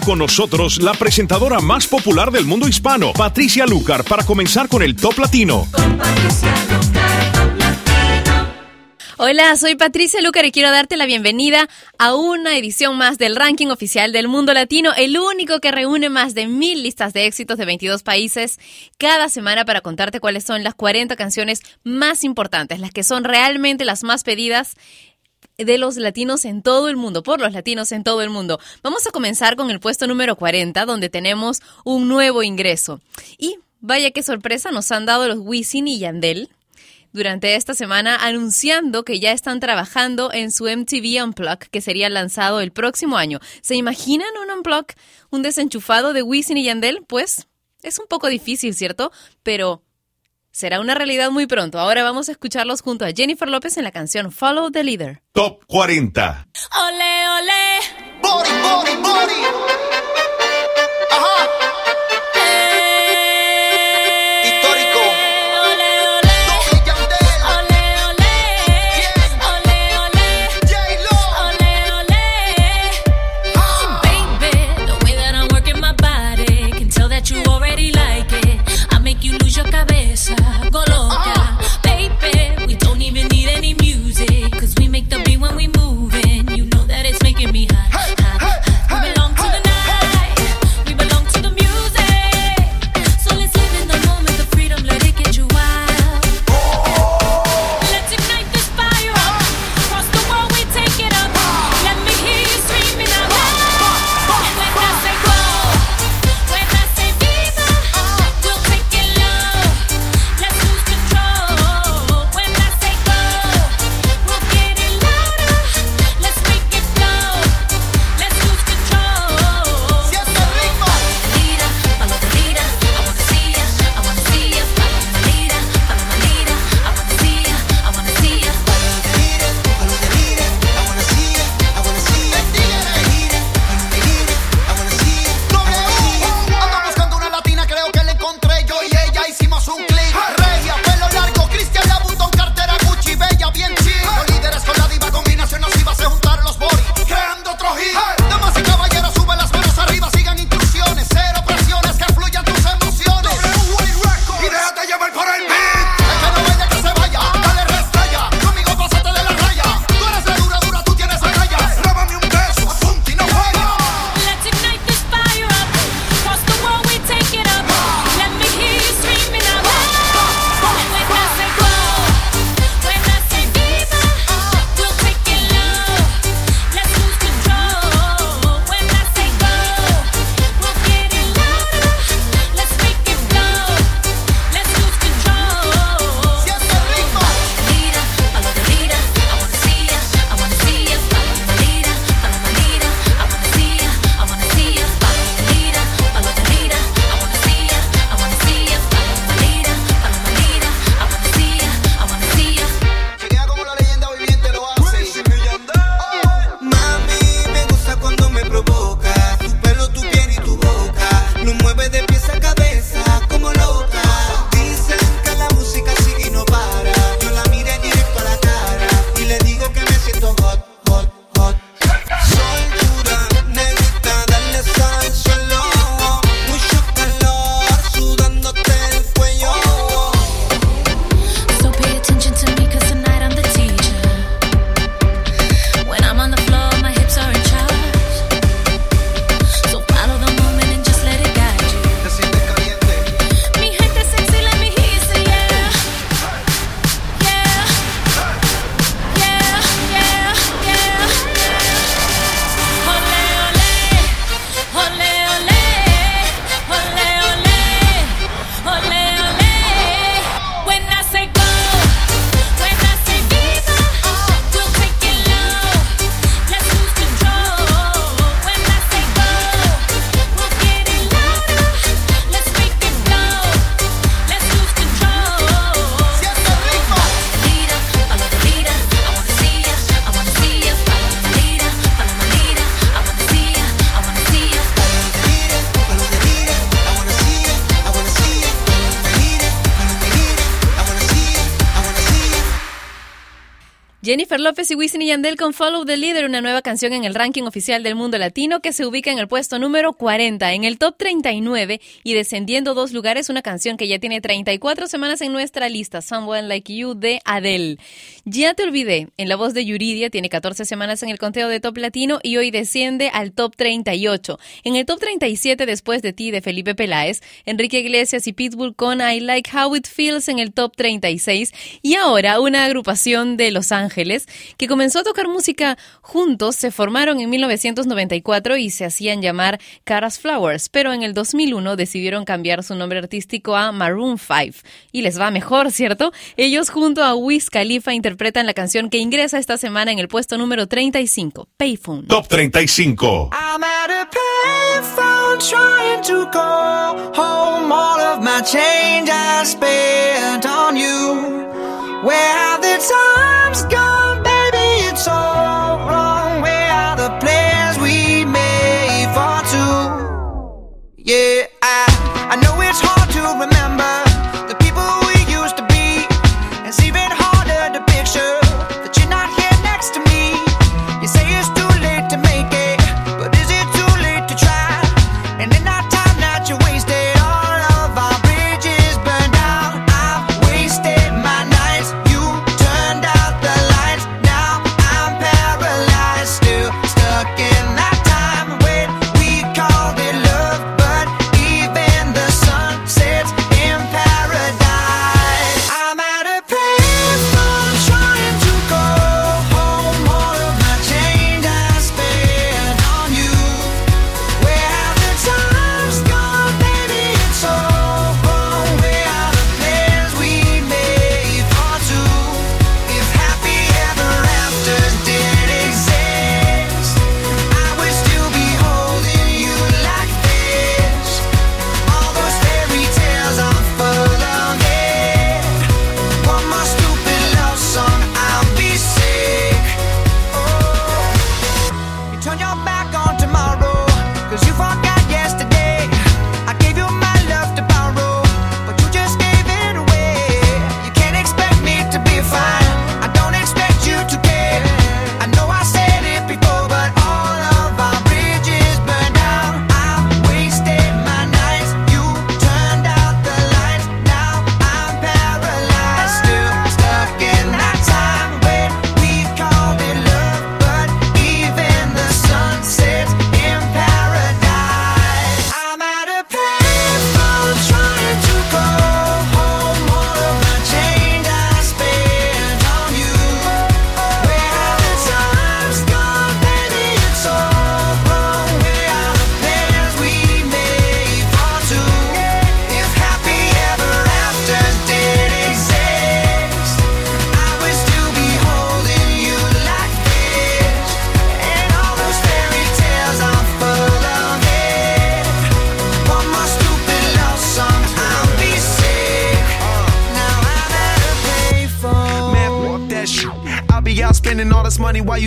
con nosotros la presentadora más popular del mundo hispano, Patricia Lucar, para comenzar con el Top Latino. Hola, soy Patricia Lucar y quiero darte la bienvenida a una edición más del ranking oficial del mundo latino, el único que reúne más de mil listas de éxitos de 22 países cada semana para contarte cuáles son las 40 canciones más importantes, las que son realmente las más pedidas de los latinos en todo el mundo, por los latinos en todo el mundo. Vamos a comenzar con el puesto número 40, donde tenemos un nuevo ingreso. Y vaya qué sorpresa nos han dado los Wisin y Yandel durante esta semana anunciando que ya están trabajando en su MTV Unplugged que sería lanzado el próximo año. ¿Se imaginan un Unplugged, un desenchufado de Wisin y Yandel? Pues es un poco difícil, ¿cierto? Pero será una realidad muy pronto. Ahora vamos a escucharlos junto a Jennifer López en la canción Follow the Leader. Top 40. Ole, ole. Body, body, body. Ajá. Jennifer López y Wisin y Yandel con Follow the Leader, una nueva canción en el ranking oficial del mundo latino que se ubica en el puesto número 40, en el top 39 y descendiendo dos lugares, una canción que ya tiene 34 semanas en nuestra lista, Someone Like You de Adele. Ya te olvidé, en la voz de Yuridia tiene 14 semanas en el conteo de top latino y hoy desciende al top 38. En el top 37 después de ti de Felipe Peláez, Enrique Iglesias y Pitbull con I Like How It Feels en el top 36 y ahora una agrupación de Los Ángeles que comenzó a tocar música juntos, se formaron en 1994 y se hacían llamar Caras Flowers, pero en el 2001 decidieron cambiar su nombre artístico a Maroon 5 y les va mejor, ¿cierto? Ellos junto a Wiz Khalifa interpretan la canción que ingresa esta semana en el puesto número 35, Payphone. Top 35. I'm at a payphone trying to call home all of my change I spent on you. Where have the times gone,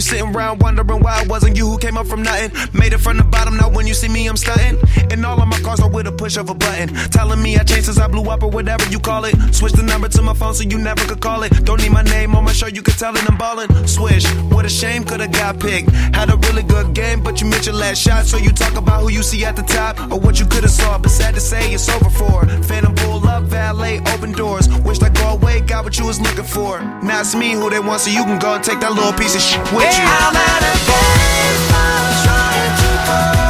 sitting right could've got picked. Had a really good game, but you missed your last shot. So you talk about who you see at the top or what you could've saw. But sad to say, it's over for. Phantom pull up, valet, open doors. Wished I go away, got what you was looking for. Now it's me who they want, so you can go and take that little piece of shit with you. I'm at a baseball trying to go.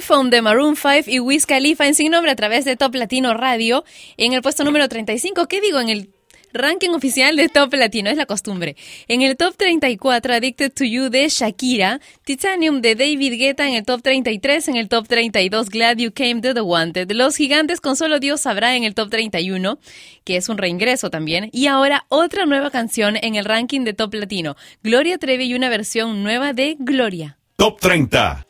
Payphone de Maroon 5 y Wiz Khalifa en sin nombre a través de Top Latino Radio en el puesto número 35. ¿Qué digo? En el Ranking oficial de Top Latino, es la costumbre. En el Top 34, Addicted to You de Shakira, Titanium de David Guetta en el Top 33, en el Top 32, Glad You Came to the Wanted, Los Gigantes con Solo Dios Sabrá en el Top 31, que es un reingreso también, y ahora otra nueva canción en el ranking de Top Latino, Gloria Trevi y una versión nueva de Gloria. Top 30.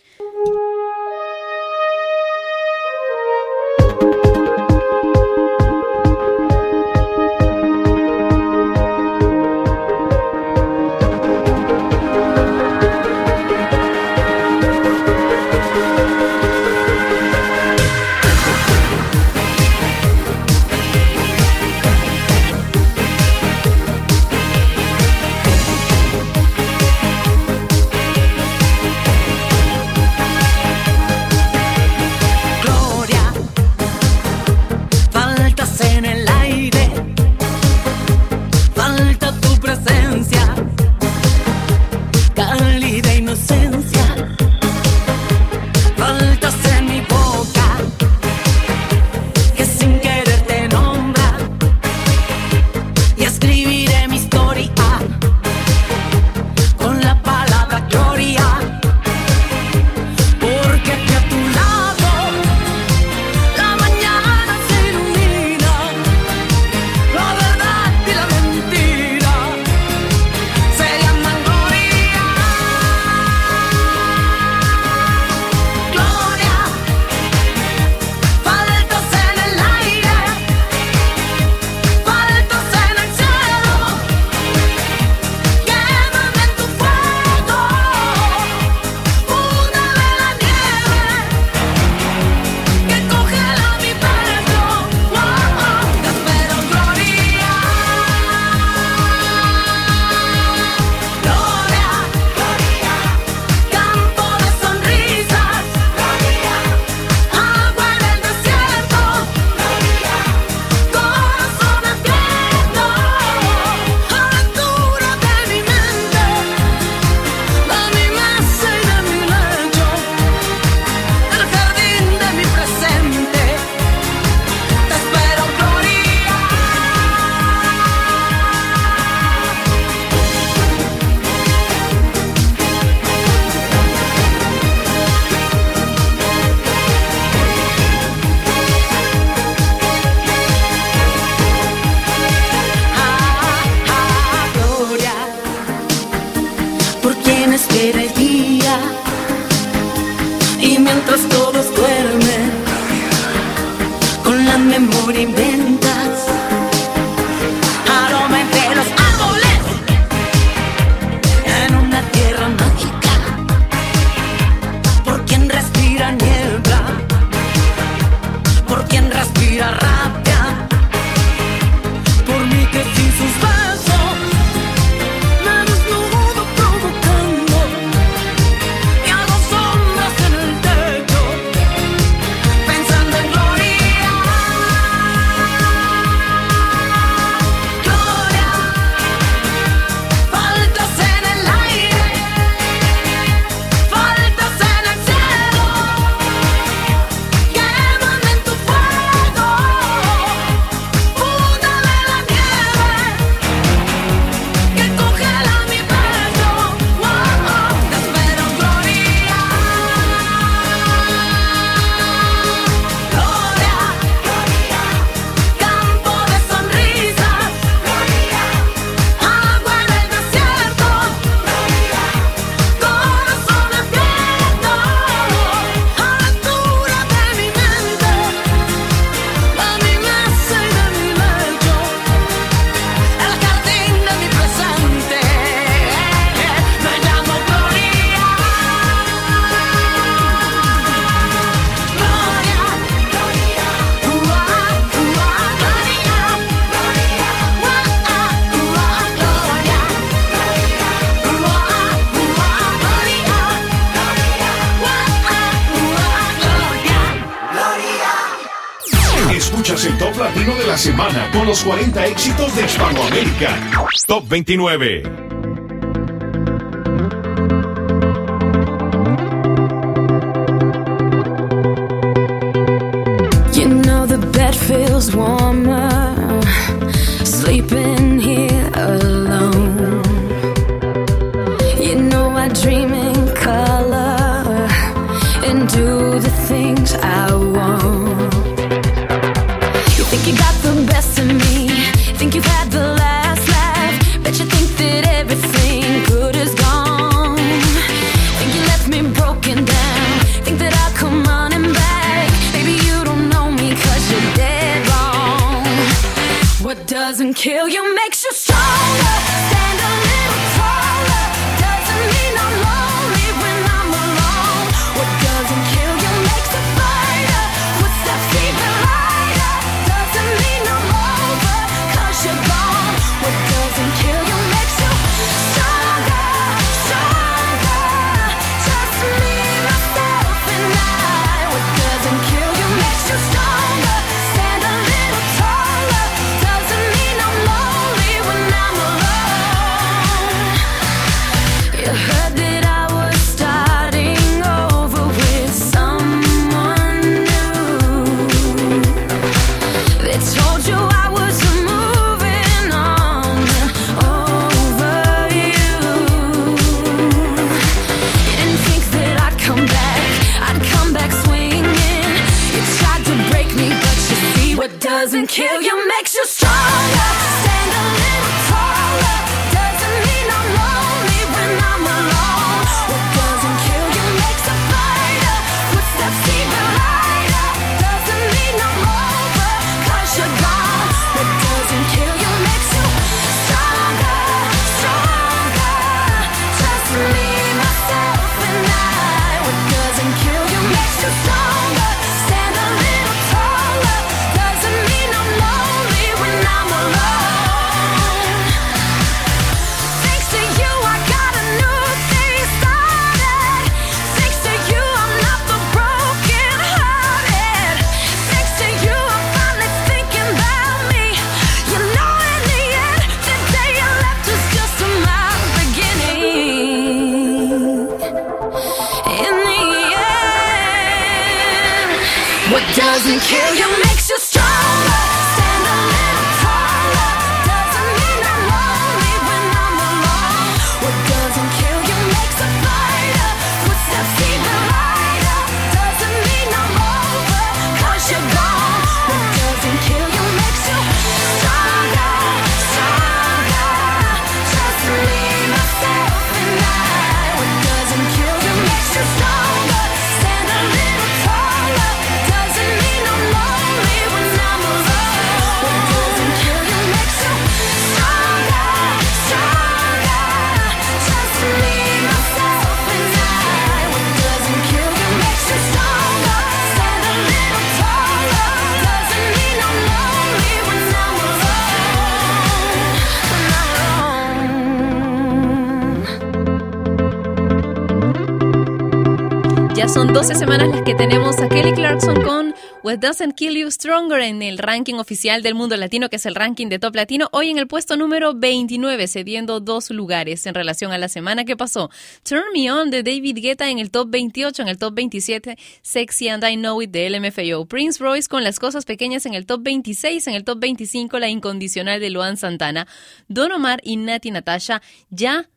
Con los 40 éxitos de Hispanoamérica. Top 29. Ya son 12 semanas las que tenemos a Kelly Clarkson con What Doesn't Kill You Stronger en el ranking oficial del mundo latino, que es el ranking de Top Latino, hoy en el puesto número 29, cediendo dos lugares en relación a la semana que pasó. Turn Me On de David Guetta en el top 28, en el top 27, Sexy and I Know It de LMFAO. Prince Royce con Las Cosas Pequeñas en el top 26, en el top 25, La Incondicional de Luan Santana. Don Omar y Nati Natasha ya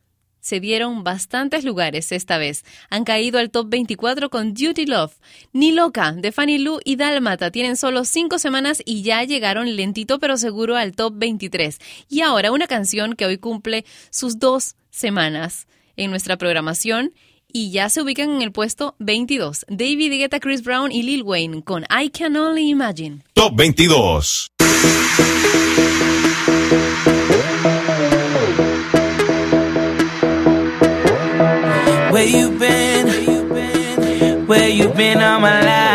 se dieron bastantes lugares esta vez. Han caído al top 24 con Duty Love. Ni Loca, de Fanny Lu y Dalmata tienen solo cinco semanas y ya llegaron lentito pero seguro al top 23. Y ahora una canción que hoy cumple sus dos semanas en nuestra programación y ya se ubican en el puesto 22. David Guetta, Chris Brown y Lil Wayne con I Can Only Imagine. Top 22. Where you been? Where you been all my life?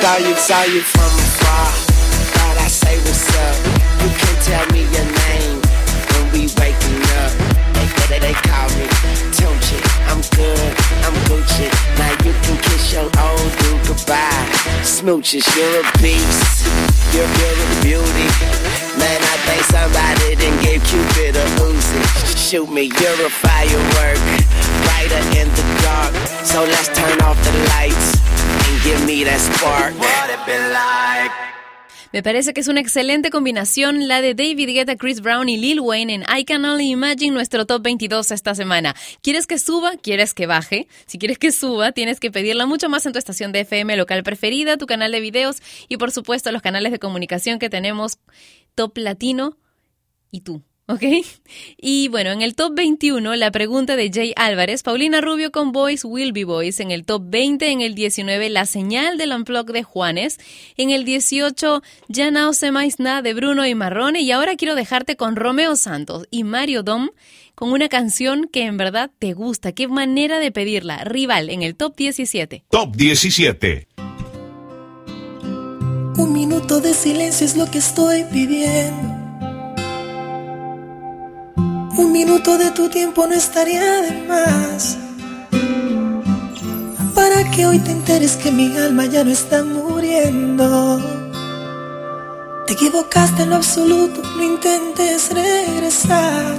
Saw you, saw you, from afar. Thought I say what's up. You can't tell me your name when we waking up. They, they, they call me Tunchi. I'm good, I'm Gucci. Now you can kiss your old dude goodbye. Smooches, you're a beast. You're, you're a beauty. Man, I think somebody didn't give Cupid a Uzi. Shoot me, you're a firework. Brighter in the dark. So let's turn off the lights and give me that spark. What it be like? Me parece que es una excelente combinación la de David Guetta, Chris Brown y Lil Wayne en I Can Only Imagine, nuestro top 22 esta semana. ¿Quieres que suba? ¿Quieres que baje? Si quieres que suba, tienes que pedirla mucho más en tu estación de FM local preferida, tu canal de videos y por supuesto los canales de comunicación que tenemos Top Latino y tú. ¿Ok? Y bueno, en el top 21, la pregunta de Jay Álvarez, Paulina Rubio con Boys Will Be Boys. En el top 20, en el 19, La Señal del Unplug de Juanes. En el 18, Ya no se más nada de Bruno y Marrone. Y ahora quiero dejarte con Romeo Santos y Mario Dom con una canción que en verdad te gusta. Qué manera de pedirla. Rival en el top 17. Top 17. Un minuto de silencio es lo que estoy pidiendo. Un minuto de tu tiempo no estaría de más. Para que hoy te enteres que mi alma ya no está muriendo. Te equivocaste en lo absoluto, no intentes regresar.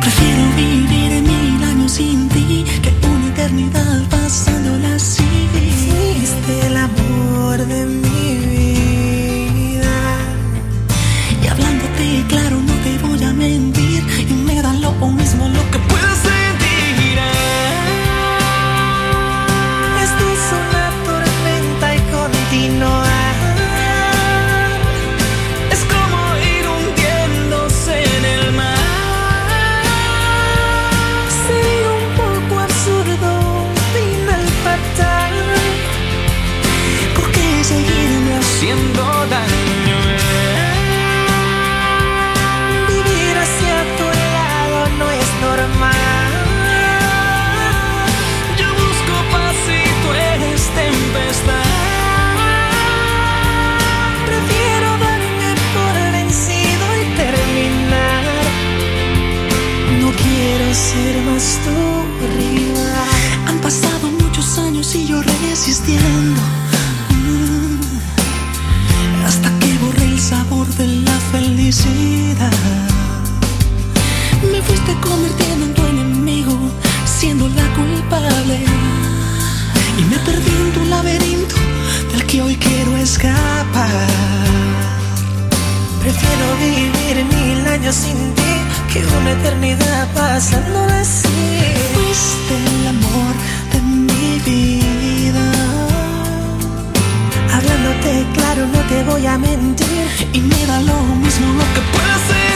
Prefiero vivir mil años sin ti que una eternidad pasándola así. Fuiste el amor convirtiendo en tu enemigo, siendo la culpable. Y me perdí en tu laberinto del que hoy quiero escapar. Prefiero vivir mil años sin ti que una eternidad pasándola así. Fuiste el amor de mi vida. Hablándote claro, no te voy a mentir. Y me da lo mismo lo que puedas sentir.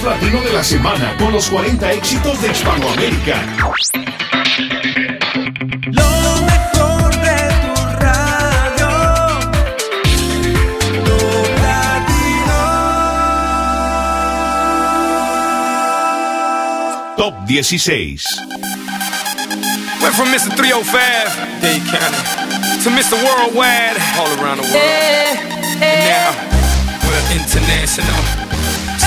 Escuchas el top latino de la semana con los 40 éxitos de Hispanoamérica. Lo mejor de tu radio. Top Latino. Top 16. Went from Mr. 305, Dade County, to Mr. Worldwide, all around the world. And now, we're international.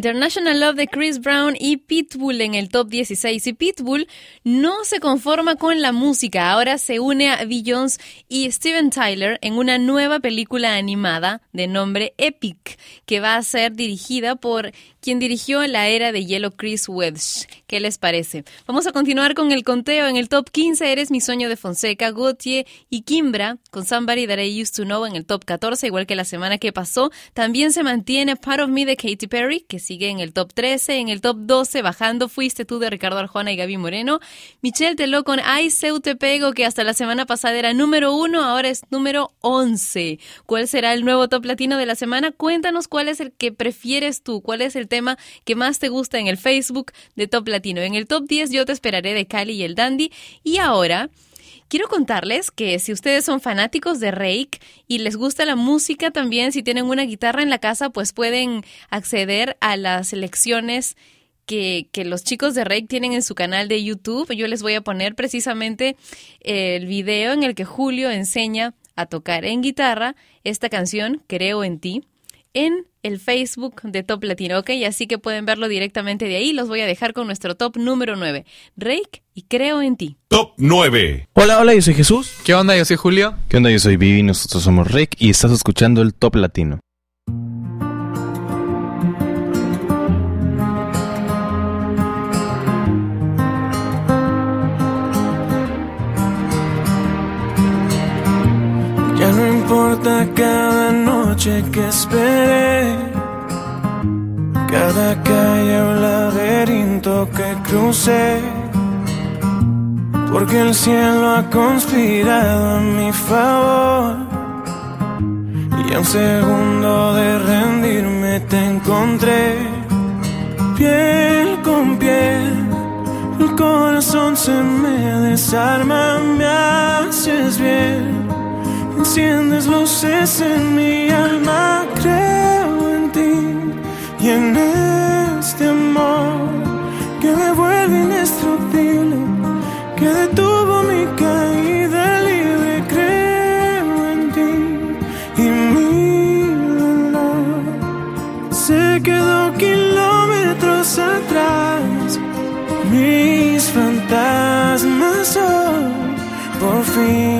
International Love de Chris Brown y Pitbull en el top 16. Y Pitbull no se conforma con la música, ahora se une a Beyoncé y Steven Tyler en una nueva película animada de nombre Epic, que va a ser dirigida por quien dirigió la era de hielo Chris Wedge. ¿Qué les parece? Vamos a continuar con el conteo. En el top 15 Eres mi sueño de Fonseca, Gautier y Kimbra con Somebody That I Used to Know en el top 14, igual que la semana que pasó. También se mantiene Part of Me de Katy Perry, que sigue en el top 13. En el top 12, bajando, fuiste tú de Ricardo Arjona y Gaby Moreno. Michelle Teló con Ay, Seu Te Pego, que hasta la semana pasada era número 1, ahora es número 11. ¿Cuál será el nuevo top latino de la semana? Cuéntanos cuál es el que prefieres tú, cuál es el tema que más te gusta en el Facebook de Top Latino. En el top 10 yo te esperaré de Cali y el Dandy. Y ahora... Quiero contarles que si ustedes son fanáticos de Rake y les gusta la música también, si tienen una guitarra en la casa, pues pueden acceder a las selecciones que, que, los chicos de Rake tienen en su canal de YouTube. Yo les voy a poner precisamente el video en el que Julio enseña a tocar en guitarra esta canción, Creo en ti en el Facebook de Top Latino, ¿ok? Así que pueden verlo directamente de ahí. Los voy a dejar con nuestro top número 9, Rake y Creo en ti. Top 9. Hola, hola, yo soy Jesús. ¿Qué onda? Yo soy Julio. ¿Qué onda? Yo soy Vivi, nosotros somos Rake y estás escuchando el Top Latino. Ya no importa cada noche que esperé, cada calle o laberinto que crucé, porque el cielo ha conspirado a mi favor. Y a un segundo de rendirme te encontré, piel con piel. El corazón se me desarma, me haces bien. Enciendes luces en mi alma, creo en ti y en este amor que me vuelve indestructible, que detuvo mi caída libre. Creo en ti y mi dolor se quedó kilómetros atrás. Mis fantasmas hoy por fin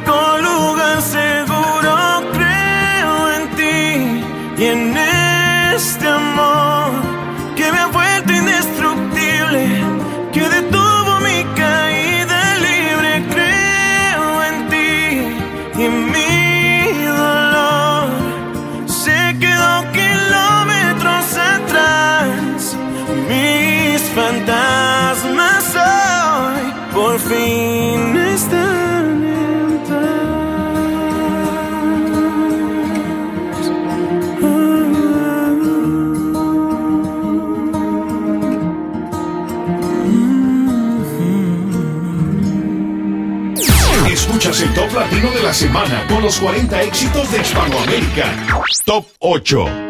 único lugar seguro. Creo en ti y en Escuchas el top latino de la semana con los 40 éxitos de Hispanoamérica. Top 8.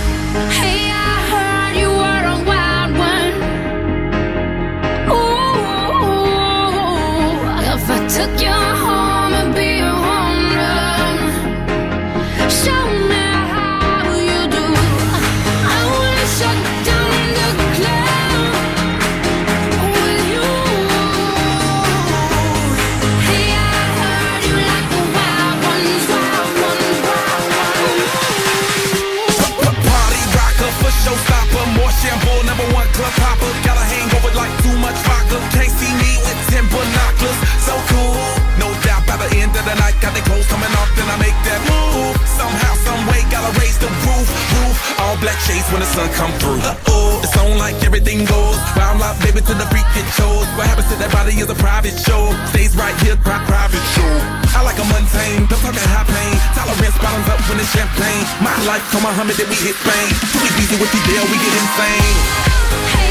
Hey, I heard you were a wild one. Ooh, if I took you home and be a home run, show the night, got the clothes coming off, then I make that move. Somehow, some way, gotta raise the roof, roof. All black shades when the sun come through. Uh-oh, it's on like everything goes. Round like baby to the freak it shows. What happens to that body is a private show. Stays right here, pri- private show. I like a mundane, don't talk high pain. Tolerance bottoms up when it's champagne. My life, come on, Muhammad, then we hit Spain. Too easy with you, deal, we get insane. Hey.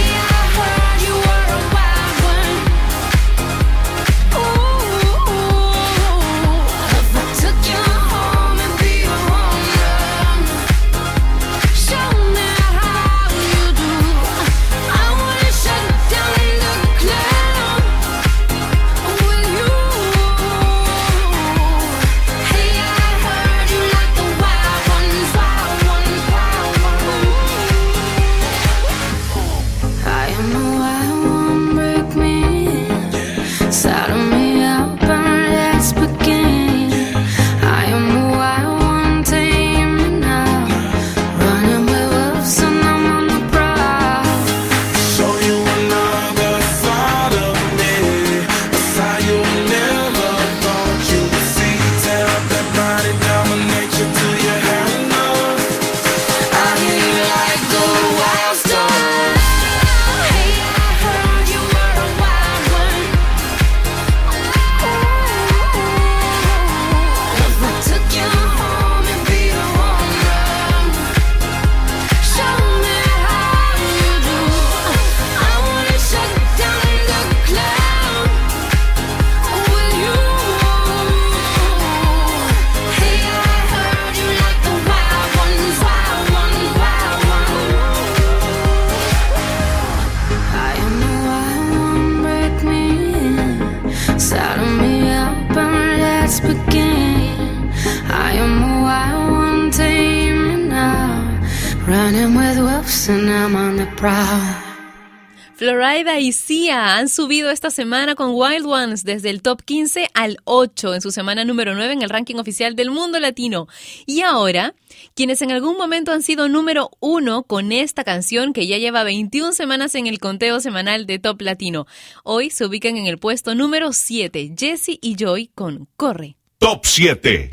Han subido esta semana con Wild Ones desde el top 15 al 8 en su semana número 9 en el ranking oficial del mundo latino. Y ahora, quienes en algún momento han sido número 1 con esta canción que ya lleva 21 semanas en el conteo semanal de top latino. Hoy se ubican en el puesto número 7, Jesse y Joy con Corre. Top 7.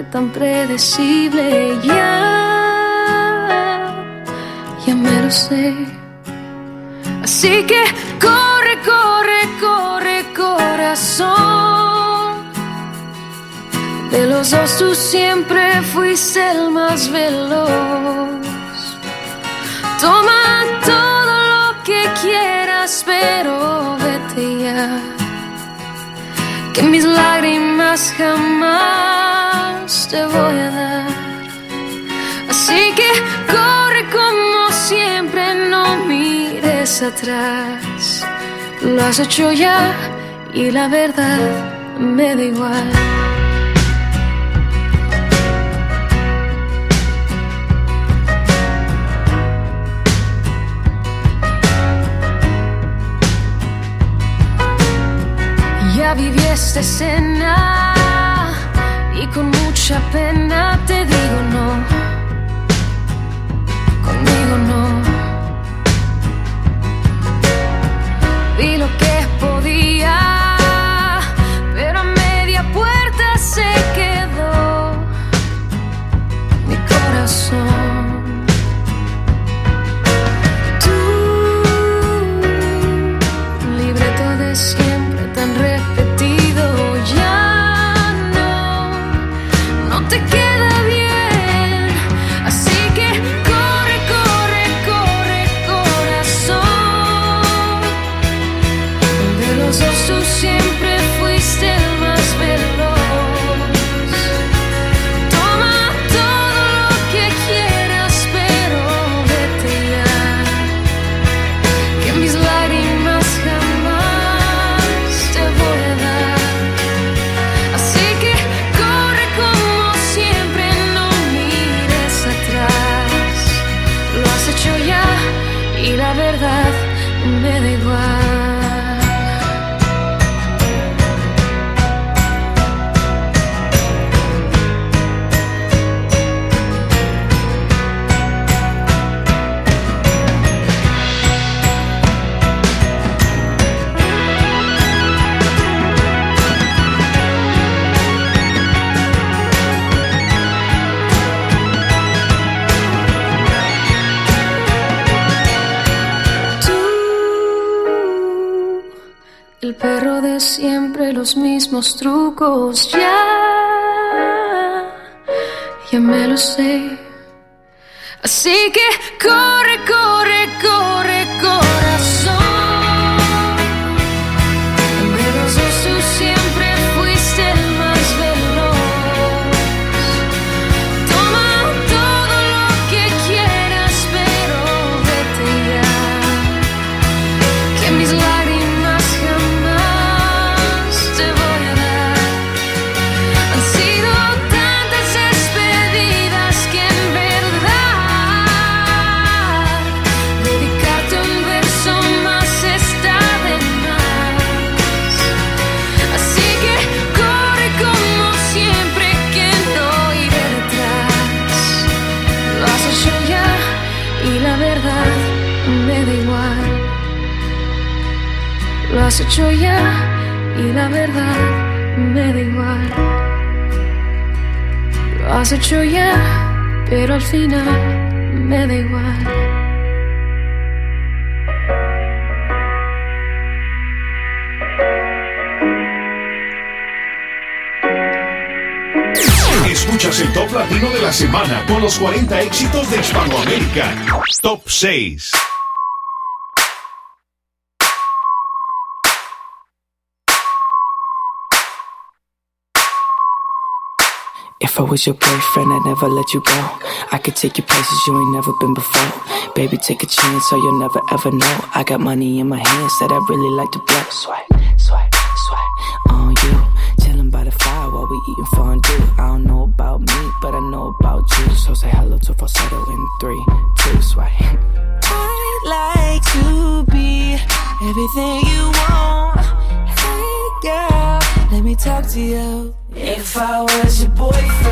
Tan predecible. Ya, ya me lo sé. Así que corre, corre, corre, corazón. De los dos tú siempre fuiste el más veloz. Toma todo lo que quieras, pero vete ya que mis lágrimas jamás te voy a dar. Así que corre como siempre, no mires atrás. Lo has hecho ya y la verdad me da igual. Ya viví esta escena mucha pena te digo no. Mismos trucos. Ya, ya me lo sé. Así que Top 6. If I was your boyfriend, I'd never let you go. I could take you places you ain't never been before. Baby, take a chance, so you'll never ever know. I got money in my hands that I really like to blow. Swipe, swipe, swipe on you. Chilling by the fire while we eating fondue. I don't know about me, but I know about you. So say hello to falsetto in three, two, swipe. I'd like to be everything you want. Hey girl, let me talk to you. If I was your boyfriend,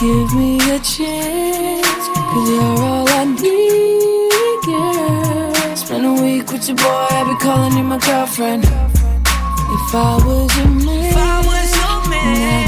give me a chance, cause you're all I need, girl. Spend a week with your boy, I'll be calling you my girlfriend. If I was your man, if I was your man,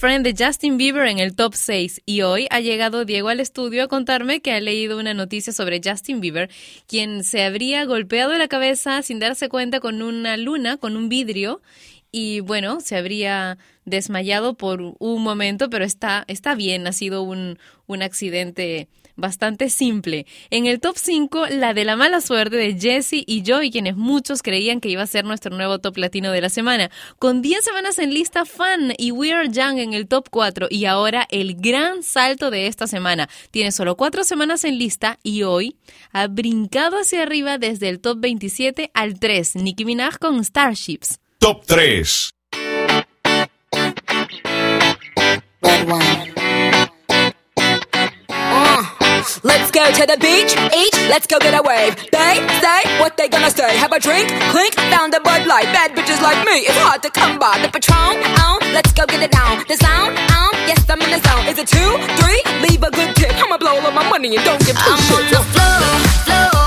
Boyfriend de Justin Bieber en el top 6 y hoy ha llegado Diego al estudio a contarme que ha leído una noticia sobre Justin Bieber, quien se habría golpeado la cabeza sin darse cuenta con una luna, con un vidrio y bueno, se habría desmayado por un momento, pero está, está bien, ha sido un, un accidente bastante simple. En el top 5, la de la mala suerte de Jesse y Joey, quienes muchos creían que iba a ser nuestro nuevo top latino de la semana. Con 10 semanas en lista, Fan y We Are Young en el top 4 y ahora el gran salto de esta semana. Tiene solo 4 semanas en lista y hoy ha brincado hacia arriba desde el top 27 al 3. Nicki Minaj con Starships. Top 3. wild one. Let's go to the beach, each, let's go get a wave. They say what they gonna say. Have a drink, clink, found a Bud Light. Bad bitches like me, it's hard to come by. The Patron, on, let's go get it down. The sound, on, yes I'm in the zone. Is it two, three? Leave a good tip. I'ma blow all my money and don't give two I'm shits. on the floor, floor.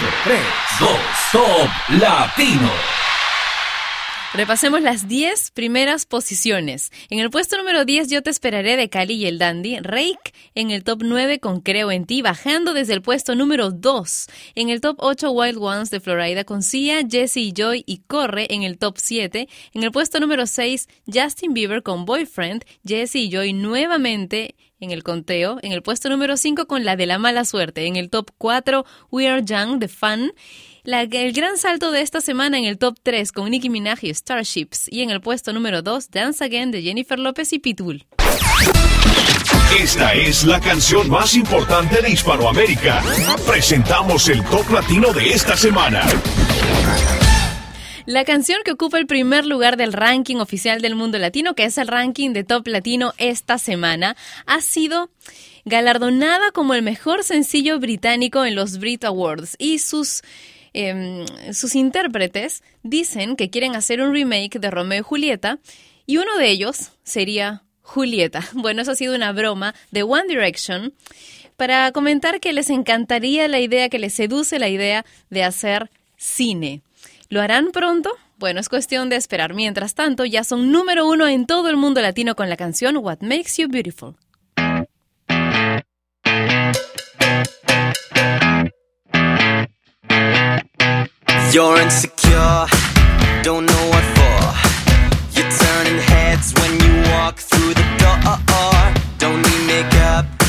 3, 2, Top Latino. Repasemos las 10 primeras posiciones. En el puesto número 10, Yo te esperaré de Cali y el Dandy. Rake en el top 9 con Creo en ti, bajando desde el puesto número 2. En el top 8, Wild Ones de Florida con Sia, Jesse y Joy y Corre en el top 7. En el puesto número 6, Justin Bieber con Boyfriend, Jesse y Joy nuevamente en el conteo. En el puesto número 5 con la de la mala suerte. En el top 4, We Are Young de Fun. El gran salto de esta semana en el top 3 con Nicki Minaj y Starships. Y en el puesto número 2, Dance Again de Jennifer López y Pitbull. Esta es la canción más importante de Hispanoamérica. Presentamos el top latino de esta semana. La canción que ocupa el primer lugar del ranking oficial del mundo latino, que es el ranking de top latino esta semana, ha sido galardonada como el mejor sencillo británico en los Brit Awards y sus em, sus intérpretes dicen que quieren hacer un remake de Romeo y Julieta y uno de ellos sería Julieta. Bueno, eso ha sido una broma de One Direction para comentar que les encantaría la idea, que les seduce la idea de hacer cine. ¿Lo harán pronto? Bueno, es cuestión de esperar. Mientras tanto, ya son número uno en todo el mundo latino con la canción What Makes You Beautiful. You're insecure, don't know what for. Turning heads when you walk through the door. Don't need makeup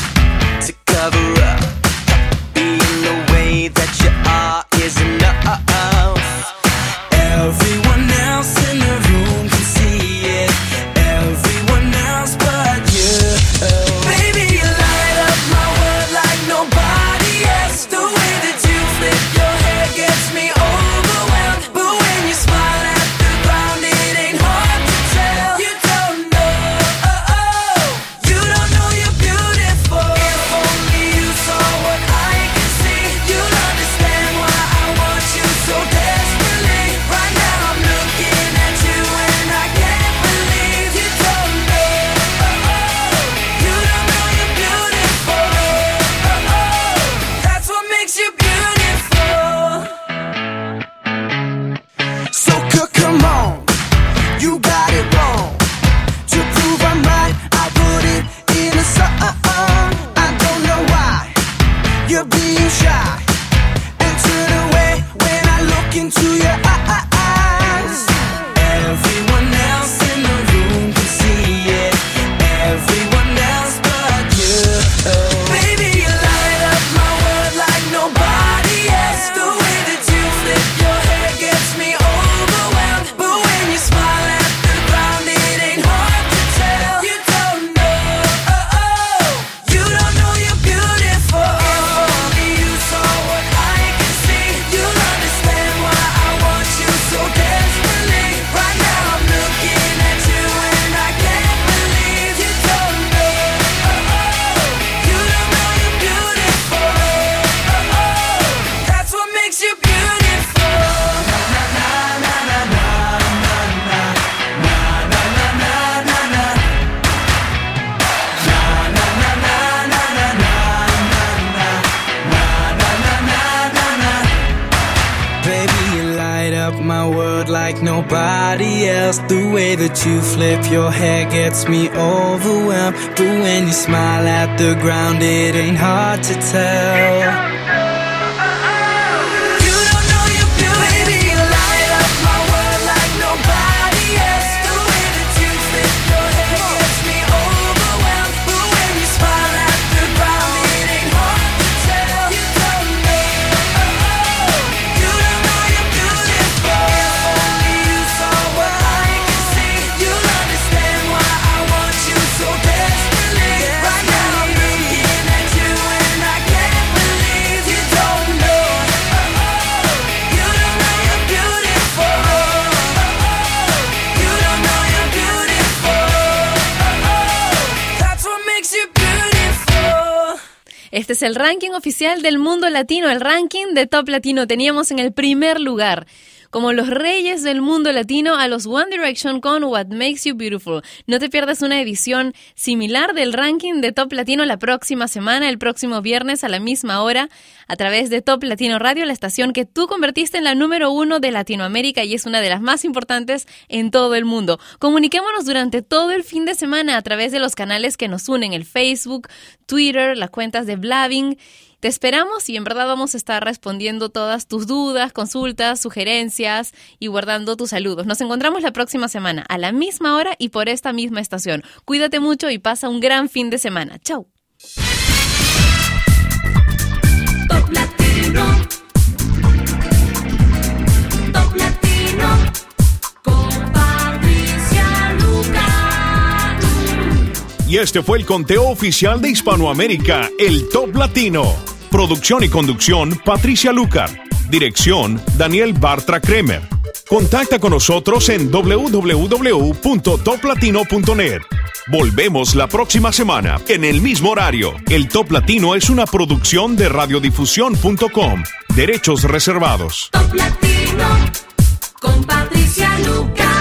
Este es el ranking oficial del mundo latino, el ranking de Top Latino. Teníamos en el primer lugar como los reyes del mundo latino a los One Direction con What Makes You Beautiful. No te pierdas una edición similar del ranking de Top Latino la próxima semana, el próximo viernes a la misma hora, a través de Top Latino Radio, la estación que tú convertiste en la número uno de Latinoamérica y es una de las más importantes en todo el mundo. Comuniquémonos durante todo el fin de semana a través de los canales que nos unen, el Facebook, Twitter, las cuentas de Blabbing. Te esperamos y en verdad vamos a estar respondiendo todas tus dudas, consultas, sugerencias y guardando tus saludos. Nos encontramos la próxima semana a la misma hora y por esta misma estación. Cuídate mucho y pasa un gran fin de semana. Chau. Top Latino. Top Latino. Con Patricia Luca. Y este fue el conteo oficial de Hispanoamérica, el Top Latino. Producción y conducción, Patricia Lucar. Dirección, Daniel Bartra Kremer. Contacta con nosotros en www.toplatino.net. Volvemos la próxima semana, en el mismo horario. El Top Latino es una producción de radiodifusión.com. Derechos reservados. Top Latino, con Patricia Lucar.